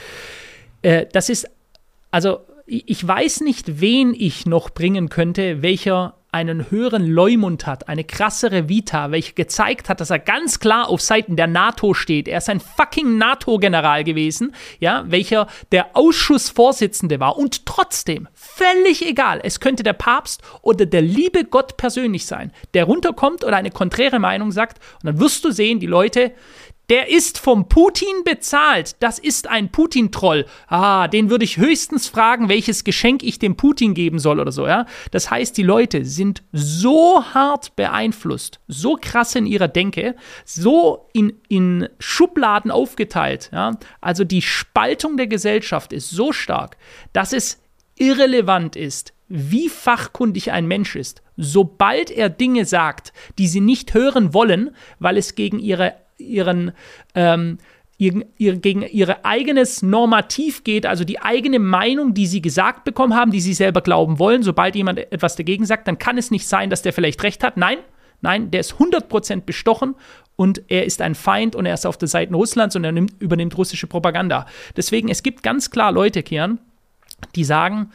Äh, das ist, also ich weiß nicht, wen ich noch bringen könnte, welcher einen höheren Leumund hat, eine krassere Vita, welche gezeigt hat, dass er ganz klar auf Seiten der NATO steht. Er ist ein fucking NATO-General gewesen, ja, welcher der Ausschussvorsitzende war und trotzdem völlig egal. Es könnte der Papst oder der liebe Gott persönlich sein, der runterkommt oder eine konträre Meinung sagt und dann wirst du sehen, die Leute, der ist vom Putin bezahlt. Das ist ein Putin-Troll. Ah, den würde ich höchstens fragen, welches Geschenk ich dem Putin geben soll oder so, ja. Das heißt, die Leute sind so hart beeinflusst, so krass in ihrer Denke, so in, in Schubladen aufgeteilt, ja. Also die Spaltung der Gesellschaft ist so stark, dass es irrelevant ist, wie fachkundig ein Mensch ist. Sobald er Dinge sagt, die sie nicht hören wollen, weil es gegen ihre ihren ähm, gegen ihr eigenes Normativ geht, also die eigene Meinung, die sie gesagt bekommen haben, die sie selber glauben wollen. Sobald jemand etwas dagegen sagt, dann kann es nicht sein, dass der vielleicht recht hat. Nein, nein, der ist 100% bestochen und er ist ein Feind und er ist auf der Seite Russlands und er nimmt, übernimmt russische Propaganda. Deswegen, es gibt ganz klar Leute, Kian, die sagen,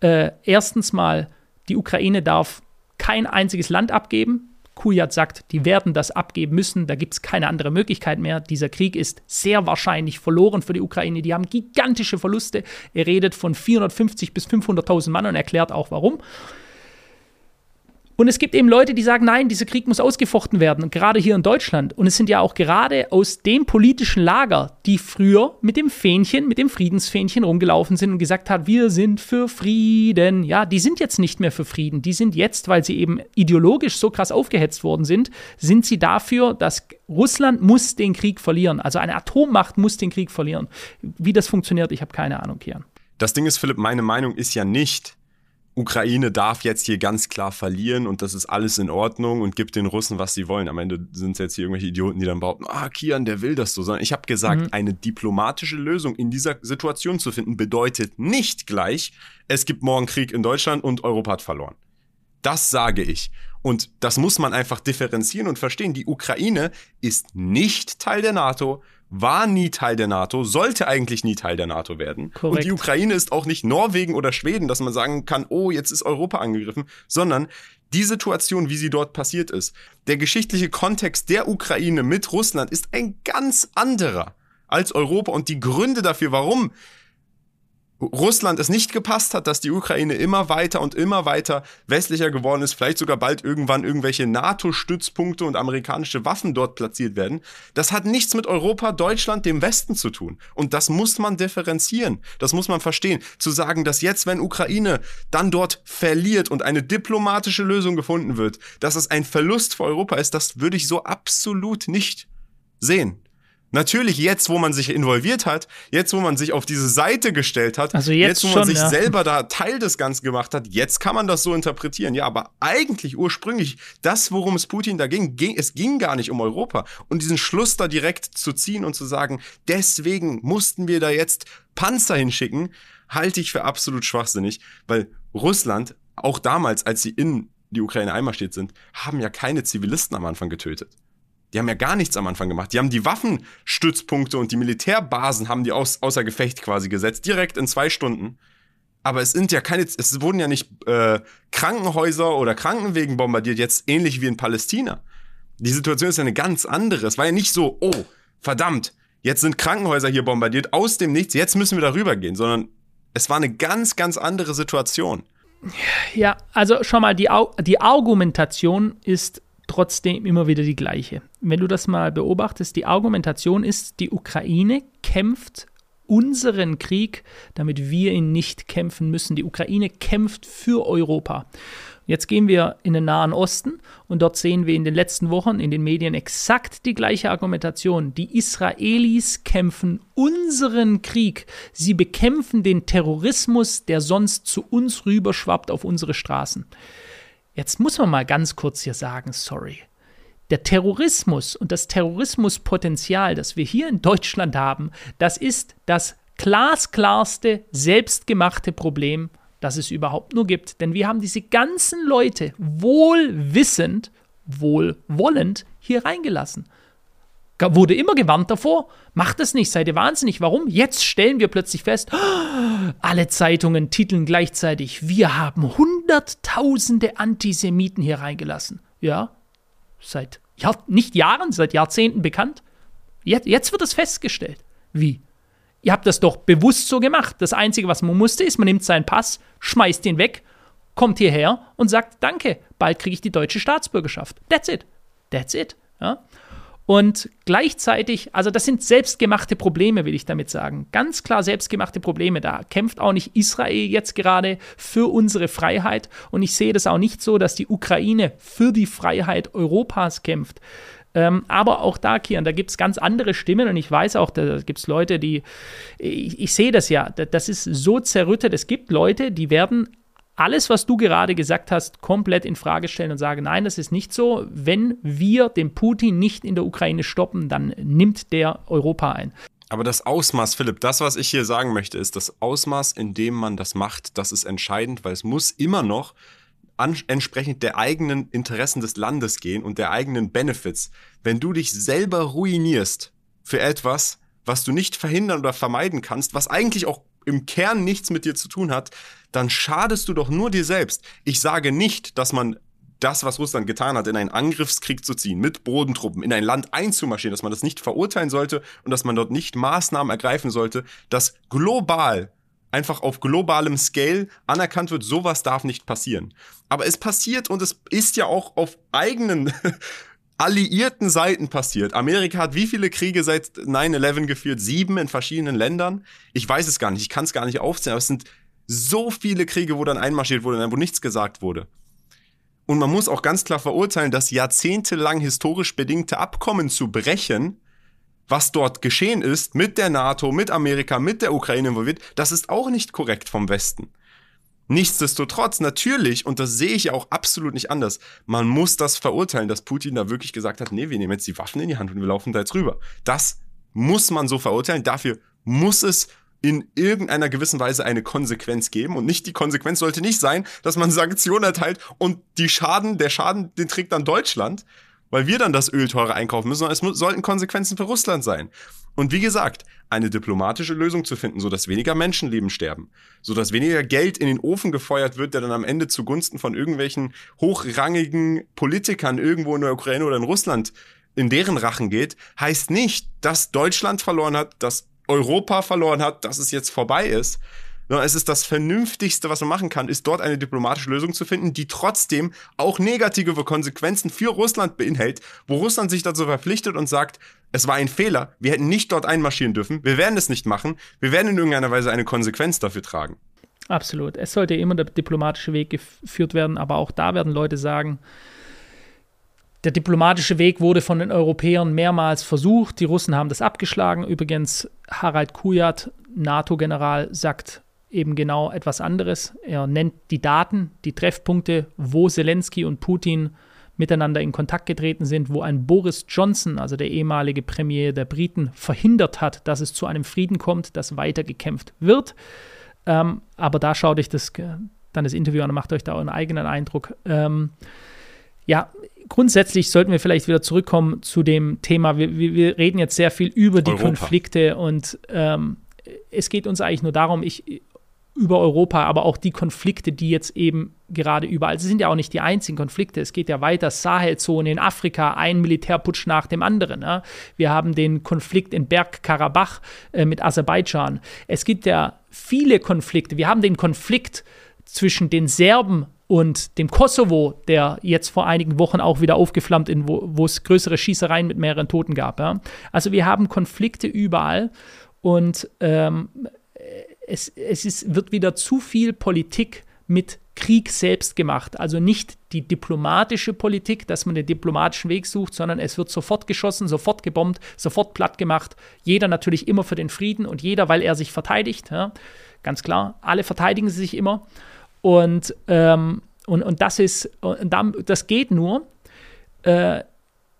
äh, erstens mal, die Ukraine darf kein einziges Land abgeben. Kujat sagt, die werden das abgeben müssen, da gibt es keine andere Möglichkeit mehr. Dieser Krieg ist sehr wahrscheinlich verloren für die Ukraine. Die haben gigantische Verluste. Er redet von 450 bis 500.000 Mann und erklärt auch warum. Und es gibt eben Leute, die sagen, nein, dieser Krieg muss ausgefochten werden, gerade hier in Deutschland. Und es sind ja auch gerade aus dem politischen Lager, die früher mit dem Fähnchen, mit dem Friedensfähnchen rumgelaufen sind und gesagt haben, wir sind für Frieden. Ja, die sind jetzt nicht mehr für Frieden. Die sind jetzt, weil sie eben ideologisch so krass aufgehetzt worden sind, sind sie dafür, dass Russland muss den Krieg verlieren. Also eine Atommacht muss den Krieg verlieren. Wie das funktioniert, ich habe keine Ahnung, Kian. Das Ding ist, Philipp, meine Meinung ist ja nicht, Ukraine darf jetzt hier ganz klar verlieren und das ist alles in Ordnung und gibt den Russen, was sie wollen. Am Ende sind es jetzt hier irgendwelche Idioten, die dann behaupten, ah, Kian, der will das so. Sondern ich habe gesagt, Mhm. eine diplomatische Lösung in dieser Situation zu finden, bedeutet nicht gleich, es gibt morgen Krieg in Deutschland und Europa hat verloren. Das sage ich. Und das muss man einfach differenzieren und verstehen. Die Ukraine ist nicht Teil der NATO, war nie Teil der NATO, sollte eigentlich nie Teil der NATO werden. Und Korrekt. die Ukraine ist auch nicht Norwegen oder Schweden, dass man sagen kann, oh, jetzt ist Europa angegriffen, sondern die Situation, wie sie dort passiert ist, der geschichtliche Kontext der Ukraine mit Russland ist ein ganz anderer als Europa und die Gründe dafür, warum Russland es nicht gepasst hat, dass die Ukraine immer weiter und immer weiter westlicher geworden ist, vielleicht sogar bald irgendwann irgendwelche NATO-Stützpunkte und amerikanische Waffen dort platziert werden. Das hat nichts mit Europa, Deutschland, dem Westen zu tun. Und das muss man differenzieren. Das muss man verstehen. Zu sagen, dass jetzt, wenn Ukraine dann dort verliert und eine diplomatische Lösung gefunden wird, dass es ein Verlust für Europa ist, das würde ich so absolut nicht sehen. Natürlich jetzt, wo man sich involviert hat, jetzt, wo man sich auf diese Seite gestellt hat, Also jetzt wo man schon, sich ja. selber da Teil des Ganzen gemacht hat, jetzt kann man das so interpretieren. Ja, aber eigentlich ursprünglich, das, worum es Putin da ging, ging, es ging gar nicht um Europa. Und diesen Schluss da direkt zu ziehen und zu sagen, deswegen mussten wir da jetzt Panzer hinschicken, halte ich für absolut schwachsinnig, weil Russland, auch damals, als sie in die Ukraine einmarschiert sind, haben ja keine Zivilisten am Anfang getötet. Die haben ja gar nichts am Anfang gemacht. Die haben die Waffenstützpunkte und die Militärbasen haben die aus, außer Gefecht quasi gesetzt, direkt in zwei Stunden. Aber es sind ja keine, es wurden ja nicht äh, Krankenhäuser oder Krankenwegen bombardiert, jetzt ähnlich wie in Palästina. Die Situation ist ja eine ganz andere. Es war ja nicht so, oh, verdammt, jetzt sind Krankenhäuser hier bombardiert, aus dem Nichts, jetzt müssen wir darüber gehen, sondern es war eine ganz, ganz andere Situation. Ja, also schau mal, die, Au die Argumentation ist trotzdem immer wieder die gleiche. Wenn du das mal beobachtest, die Argumentation ist, die Ukraine kämpft unseren Krieg, damit wir ihn nicht kämpfen müssen. Die Ukraine kämpft für Europa. Jetzt gehen wir in den Nahen Osten und dort sehen wir in den letzten Wochen in den Medien exakt die gleiche Argumentation. Die Israelis kämpfen unseren Krieg. Sie bekämpfen den Terrorismus, der sonst zu uns rüberschwappt auf unsere Straßen. Jetzt muss man mal ganz kurz hier sagen, sorry. Der Terrorismus und das Terrorismuspotenzial, das wir hier in Deutschland haben, das ist das glasklarste, selbstgemachte Problem das es überhaupt nur gibt. Denn wir haben diese ganzen Leute wohlwissend, wohlwollend hier reingelassen. Wurde immer gewarnt davor, macht es nicht, seid ihr wahnsinnig. Warum? Jetzt stellen wir plötzlich fest, alle Zeitungen titeln gleichzeitig, wir haben Hunderttausende Antisemiten hier reingelassen. Ja, seit Jahr, nicht Jahren, seit Jahrzehnten bekannt. Jetzt, jetzt wird es festgestellt. Wie? Ihr habt das doch bewusst so gemacht. Das Einzige, was man musste, ist, man nimmt seinen Pass, schmeißt ihn weg, kommt hierher und sagt, danke, bald kriege ich die deutsche Staatsbürgerschaft. That's it. That's it. Ja? Und gleichzeitig, also das sind selbstgemachte Probleme, will ich damit sagen. Ganz klar selbstgemachte Probleme. Da kämpft auch nicht Israel jetzt gerade für unsere Freiheit. Und ich sehe das auch nicht so, dass die Ukraine für die Freiheit Europas kämpft. Ähm, aber auch da, Kian, da gibt es ganz andere Stimmen und ich weiß auch, da gibt es Leute, die, ich, ich sehe das ja, das ist so zerrüttet. Es gibt Leute, die werden alles, was du gerade gesagt hast, komplett in Frage stellen und sagen, nein, das ist nicht so. Wenn wir den Putin nicht in der Ukraine stoppen, dann nimmt der Europa ein. Aber das Ausmaß, Philipp, das, was ich hier sagen möchte, ist das Ausmaß, in dem man das macht, das ist entscheidend, weil es muss immer noch entsprechend der eigenen Interessen des Landes gehen und der eigenen Benefits. Wenn du dich selber ruinierst für etwas, was du nicht verhindern oder vermeiden kannst, was eigentlich auch im Kern nichts mit dir zu tun hat, dann schadest du doch nur dir selbst. Ich sage nicht, dass man das, was Russland getan hat, in einen Angriffskrieg zu ziehen, mit Bodentruppen, in ein Land einzumarschieren, dass man das nicht verurteilen sollte und dass man dort nicht Maßnahmen ergreifen sollte, dass global einfach auf globalem Scale anerkannt wird, sowas darf nicht passieren. Aber es passiert und es ist ja auch auf eigenen alliierten Seiten passiert. Amerika hat wie viele Kriege seit 9-11 geführt? Sieben in verschiedenen Ländern? Ich weiß es gar nicht, ich kann es gar nicht aufzählen, aber es sind so viele Kriege, wo dann einmarschiert wurde, wo nichts gesagt wurde. Und man muss auch ganz klar verurteilen, dass jahrzehntelang historisch bedingte Abkommen zu brechen, was dort geschehen ist, mit der NATO, mit Amerika, mit der Ukraine involviert, das ist auch nicht korrekt vom Westen. Nichtsdestotrotz, natürlich, und das sehe ich ja auch absolut nicht anders, man muss das verurteilen, dass Putin da wirklich gesagt hat, nee, wir nehmen jetzt die Waffen in die Hand und wir laufen da jetzt rüber. Das muss man so verurteilen. Dafür muss es in irgendeiner gewissen Weise eine Konsequenz geben und nicht die Konsequenz sollte nicht sein, dass man Sanktionen erteilt und die Schaden, der Schaden, den trägt dann Deutschland, weil wir dann das Öl teurer einkaufen müssen, sondern es sollten Konsequenzen für Russland sein. Und wie gesagt, eine diplomatische Lösung zu finden, sodass weniger Menschenleben sterben, sodass weniger Geld in den Ofen gefeuert wird, der dann am Ende zugunsten von irgendwelchen hochrangigen Politikern irgendwo in der Ukraine oder in Russland in deren Rachen geht, heißt nicht, dass Deutschland verloren hat, dass Europa verloren hat, dass es jetzt vorbei ist, es ist das Vernünftigste, was man machen kann, ist dort eine diplomatische Lösung zu finden, die trotzdem auch negative Konsequenzen für Russland beinhält, wo Russland sich dazu verpflichtet und sagt, es war ein Fehler, wir hätten nicht dort einmarschieren dürfen, wir werden es nicht machen, wir werden in irgendeiner Weise eine Konsequenz dafür tragen. Absolut. Es sollte immer der diplomatische Weg geführt werden, aber auch da werden Leute sagen, der diplomatische Weg wurde von den Europäern mehrmals versucht. Die Russen haben das abgeschlagen. Übrigens, Harald Kujat, NATO-General, sagt, eben genau etwas anderes. Er nennt die Daten, die Treffpunkte, wo Zelensky und Putin miteinander in Kontakt getreten sind, wo ein Boris Johnson, also der ehemalige Premier der Briten, verhindert hat, dass es zu einem Frieden kommt, dass weiter gekämpft wird. Ähm, aber da schaut euch das, dann das Interview an und macht euch da euren eigenen Eindruck. Ähm, ja, grundsätzlich sollten wir vielleicht wieder zurückkommen zu dem Thema. Wir, wir reden jetzt sehr viel über die Europa. Konflikte und ähm, es geht uns eigentlich nur darum, ich, über Europa, aber auch die Konflikte, die jetzt eben gerade überall, sie sind ja auch nicht die einzigen Konflikte, es geht ja weiter, Sahelzone in Afrika, ein Militärputsch nach dem anderen. Ja. Wir haben den Konflikt in Bergkarabach äh, mit Aserbaidschan. Es gibt ja viele Konflikte. Wir haben den Konflikt zwischen den Serben und dem Kosovo, der jetzt vor einigen Wochen auch wieder aufgeflammt ist, wo, wo es größere Schießereien mit mehreren Toten gab. Ja. Also wir haben Konflikte überall und ähm, es, es ist, wird wieder zu viel Politik mit Krieg selbst gemacht. Also nicht die diplomatische Politik, dass man den diplomatischen Weg sucht, sondern es wird sofort geschossen, sofort gebombt, sofort platt gemacht. Jeder natürlich immer für den Frieden und jeder, weil er sich verteidigt. Ja, ganz klar, alle verteidigen sich immer. Und, ähm, und, und das ist, und das geht nur, äh,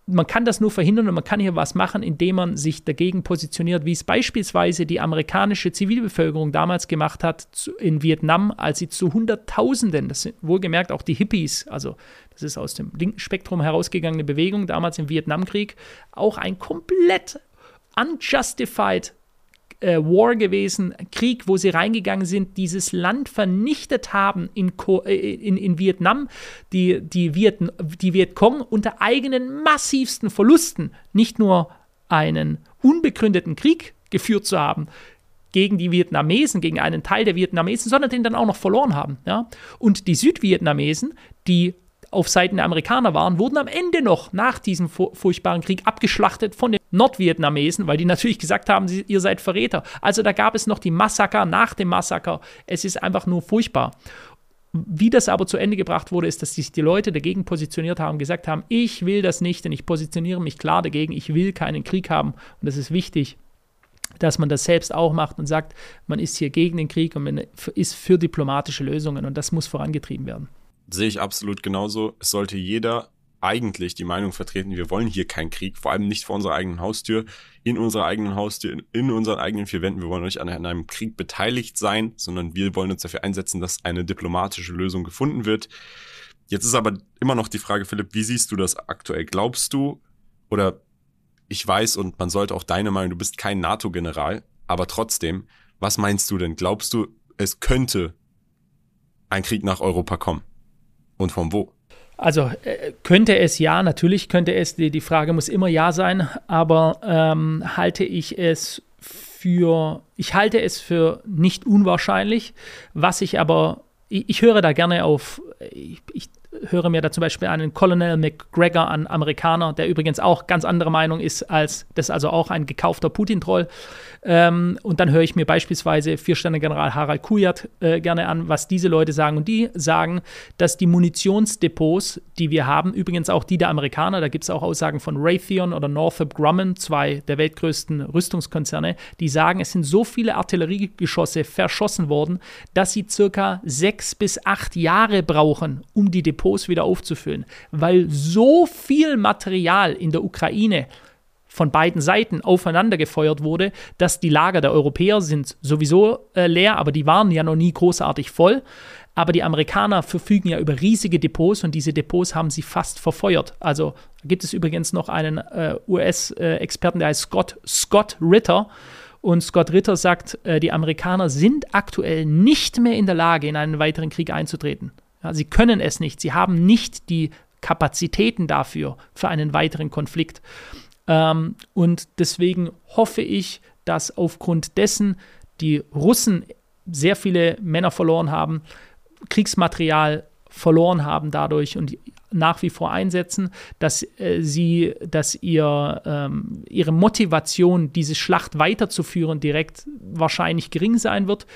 man kann das nur verhindern und man kann hier was machen, indem man sich dagegen positioniert, wie es beispielsweise die amerikanische Zivilbevölkerung damals gemacht hat in Vietnam, als sie zu Hunderttausenden, das sind wohlgemerkt auch die Hippies, also das ist aus dem linken Spektrum herausgegangene Bewegung damals im Vietnamkrieg, auch ein komplett unjustified äh, War gewesen, Krieg, wo sie reingegangen sind, dieses Land vernichtet haben in, äh, in, in Vietnam, die, die, Viet, die Vietcong unter eigenen massivsten Verlusten, nicht nur einen unbegründeten Krieg geführt zu haben, gegen die Vietnamesen, gegen einen Teil der Vietnamesen, sondern den dann auch noch verloren haben. Ja? Und die Südvietnamesen, die auf Seiten der Amerikaner waren, wurden am Ende noch nach diesem furchtbaren Krieg abgeschlachtet von den Nordvietnamesen, weil die natürlich gesagt haben, ihr seid Verräter. Also da gab es noch die Massaker nach dem Massaker. Es ist einfach nur furchtbar. Wie das aber zu Ende gebracht wurde, ist, dass sich die Leute dagegen positioniert haben, gesagt haben, ich will das nicht, denn ich positioniere mich klar dagegen, ich will keinen Krieg haben. Und das ist wichtig, dass man das selbst auch macht und sagt, man ist hier gegen den Krieg und man ist für diplomatische Lösungen und das muss vorangetrieben werden. Sehe ich absolut genauso. Es sollte jeder eigentlich die Meinung vertreten, wir wollen hier keinen Krieg, vor allem nicht vor unserer eigenen Haustür, in unserer eigenen Haustür, in, unseren eigenen vier Wänden. Wir wollen nicht an einem Krieg beteiligt sein, sondern wir wollen uns dafür einsetzen, dass eine diplomatische Lösung gefunden wird. Jetzt ist aber immer noch die Frage, Philipp, wie siehst du das aktuell? Glaubst du, oder ich weiß und man sollte auch deine Meinung, du bist kein NATO-General, aber trotzdem, was meinst du denn? Glaubst du, es könnte ein Krieg nach Europa kommen? Und von wo? Also äh, könnte es ja, natürlich könnte es, die, die Frage muss immer ja sein, aber ähm, halte ich es für, ich halte es für nicht unwahrscheinlich, was ich aber, ich, ich höre da gerne auf, ich, ich höre mir da zum Beispiel einen Colonel McGregor an, Amerikaner, der übrigens auch ganz andere Meinung ist als, das ist also auch ein gekaufter Putin-Troll. Ähm, und dann höre ich mir beispielsweise Viersterne-General Harald Kujat äh, gerne an, was diese Leute sagen. Und die sagen, dass die Munitionsdepots, die wir haben, übrigens auch die der Amerikaner, da gibt es auch Aussagen von Raytheon oder Northrop Grumman, zwei der weltgrößten Rüstungskonzerne, die sagen, es sind so viele Artilleriegeschosse verschossen worden, dass sie circa sechs bis acht Jahre brauchen, um die Depots Depots wieder aufzufüllen, weil so viel Material in der Ukraine von beiden Seiten aufeinander gefeuert wurde, dass die Lager der Europäer sind sowieso äh, leer, aber die waren ja noch nie großartig voll. Aber die Amerikaner verfügen ja über riesige Depots und diese Depots haben sie fast verfeuert. Also gibt es übrigens noch einen äh, US-Experten, der heißt Scott, Scott Ritter. Und Scott Ritter sagt, äh, die Amerikaner sind aktuell nicht mehr in der Lage, in einen weiteren Krieg einzutreten. Ja, sie können es nicht. Sie haben nicht die Kapazitäten dafür, für einen weiteren Konflikt. Ähm, und deswegen hoffe ich, dass aufgrund dessen die Russen sehr viele Männer verloren haben, Kriegsmaterial verloren haben dadurch und nach wie vor einsetzen, dass äh, sie, dass ihr, ähm, ihre Motivation, diese Schlacht weiterzuführen, direkt wahrscheinlich gering sein wird.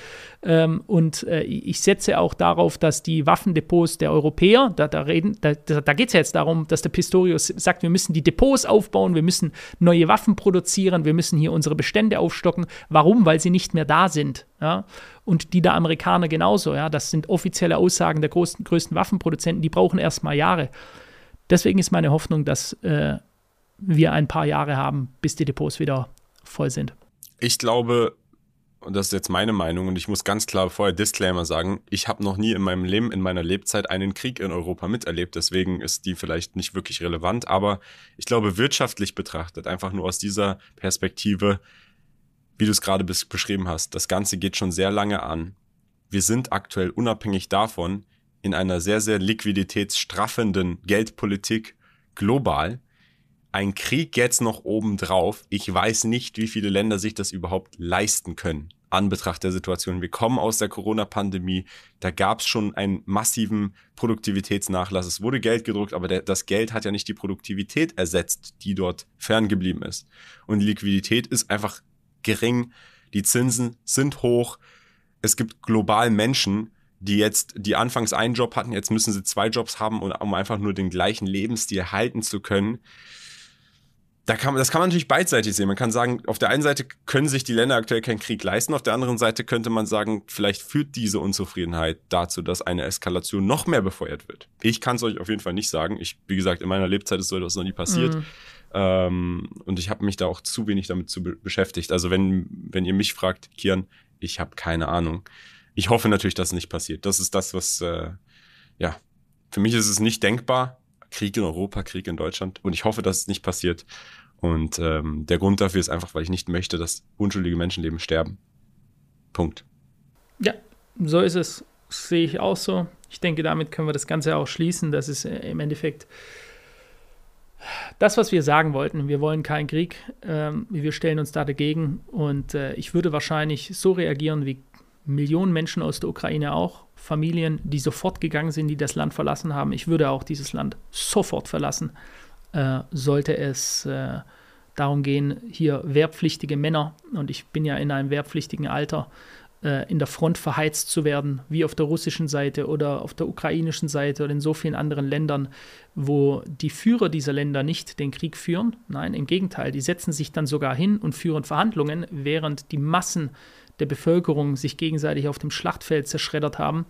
Ähm, und äh, ich setze auch darauf, dass die Waffendepots der Europäer, da, da, da, da geht es ja jetzt darum, dass der Pistorius sagt, wir müssen die Depots aufbauen, wir müssen neue Waffen produzieren, wir müssen hier unsere Bestände aufstocken. Warum? Weil sie nicht mehr da sind. Ja? Und die der Amerikaner genauso. Ja? Das sind offizielle Aussagen der größten, größten Waffenproduzenten, die brauchen erstmal Jahre. Deswegen ist meine Hoffnung, dass äh, wir ein paar Jahre haben, bis die Depots wieder voll sind. Ich glaube, und das ist jetzt meine Meinung, und ich muss ganz klar vorher Disclaimer sagen, ich habe noch nie in meinem Leben, in meiner Lebzeit einen Krieg in Europa miterlebt, deswegen ist die vielleicht nicht wirklich relevant, aber ich glaube, wirtschaftlich betrachtet, einfach nur aus dieser Perspektive, wie du es gerade beschrieben hast, das Ganze geht schon sehr lange an. Wir sind aktuell unabhängig davon in einer sehr, sehr liquiditätsstraffenden Geldpolitik global ein Krieg jetzt noch obendrauf. Ich weiß nicht, wie viele Länder sich das überhaupt leisten können. Anbetracht der Situation. Wir kommen aus der Corona-Pandemie. Da gab es schon einen massiven Produktivitätsnachlass. Es wurde Geld gedruckt, aber der, das Geld hat ja nicht die Produktivität ersetzt, die dort ferngeblieben ist. Und die Liquidität ist einfach gering. Die Zinsen sind hoch. Es gibt global Menschen, die jetzt, die anfangs einen Job hatten, jetzt müssen sie zwei Jobs haben, um einfach nur den gleichen Lebensstil halten zu können. Da kann, das kann man natürlich beidseitig sehen. Man kann sagen, auf der einen Seite können sich die Länder aktuell keinen Krieg leisten, auf der anderen Seite könnte man sagen, vielleicht führt diese Unzufriedenheit dazu, dass eine Eskalation noch mehr befeuert wird. Ich kann es euch auf jeden Fall nicht sagen. Ich, wie gesagt, in meiner Lebzeit ist so etwas noch nie passiert. Mhm. Ähm, und ich habe mich da auch zu wenig damit zu be beschäftigt. Also wenn, wenn ihr mich fragt, Kian, ich habe keine Ahnung. Ich hoffe natürlich, dass es nicht passiert. Das ist das, was, äh, ja, für mich ist es nicht denkbar. Krieg in Europa, Krieg in Deutschland. Und ich hoffe, dass es nicht passiert. Und ähm, der Grund dafür ist einfach, weil ich nicht möchte, dass unschuldige Menschenleben sterben. Punkt. Ja, so ist es. Das sehe ich auch so. Ich denke, damit können wir das Ganze auch schließen. Das ist äh, im Endeffekt das, was wir sagen wollten. Wir wollen keinen Krieg. Ähm, wir stellen uns da dagegen. Und äh, ich würde wahrscheinlich so reagieren wie Millionen Menschen aus der Ukraine auch, Familien, die sofort gegangen sind, die das Land verlassen haben. Ich würde auch dieses Land sofort verlassen, äh, sollte es äh, darum gehen, hier wehrpflichtige Männer, und ich bin ja in einem wehrpflichtigen Alter, äh, in der Front verheizt zu werden, wie auf der russischen Seite oder auf der ukrainischen Seite oder in so vielen anderen Ländern, wo die Führer dieser Länder nicht den Krieg führen. Nein, im Gegenteil, die setzen sich dann sogar hin und führen Verhandlungen, während die Massen der Bevölkerung sich gegenseitig auf dem Schlachtfeld zerschreddert haben.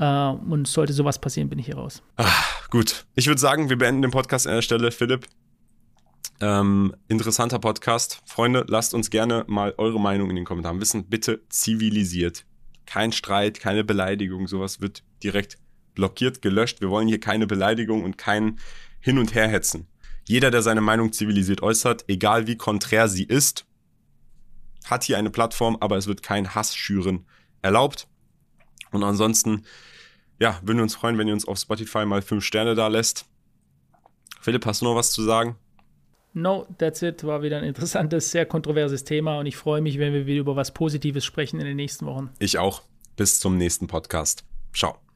Uh, und sollte sowas passieren, bin ich hier raus. Ach, gut. Ich würde sagen, wir beenden den Podcast an der Stelle. Philipp, ähm, interessanter Podcast. Freunde, lasst uns gerne mal eure Meinung in den Kommentaren wissen. Bitte zivilisiert. Kein Streit, keine Beleidigung. Sowas wird direkt blockiert, gelöscht. Wir wollen hier keine Beleidigung und kein Hin- und Herhetzen. Jeder, der seine Meinung zivilisiert äußert, egal wie konträr sie ist, hat hier eine Plattform, aber es wird kein Hass schüren erlaubt. Und ansonsten, ja, würden wir uns freuen, wenn ihr uns auf Spotify mal fünf Sterne da lässt. Philipp, hast du noch was zu sagen? No, that's it. War wieder ein interessantes, sehr kontroverses Thema und ich freue mich, wenn wir wieder über was Positives sprechen in den nächsten Wochen. Ich auch. Bis zum nächsten Podcast. Ciao.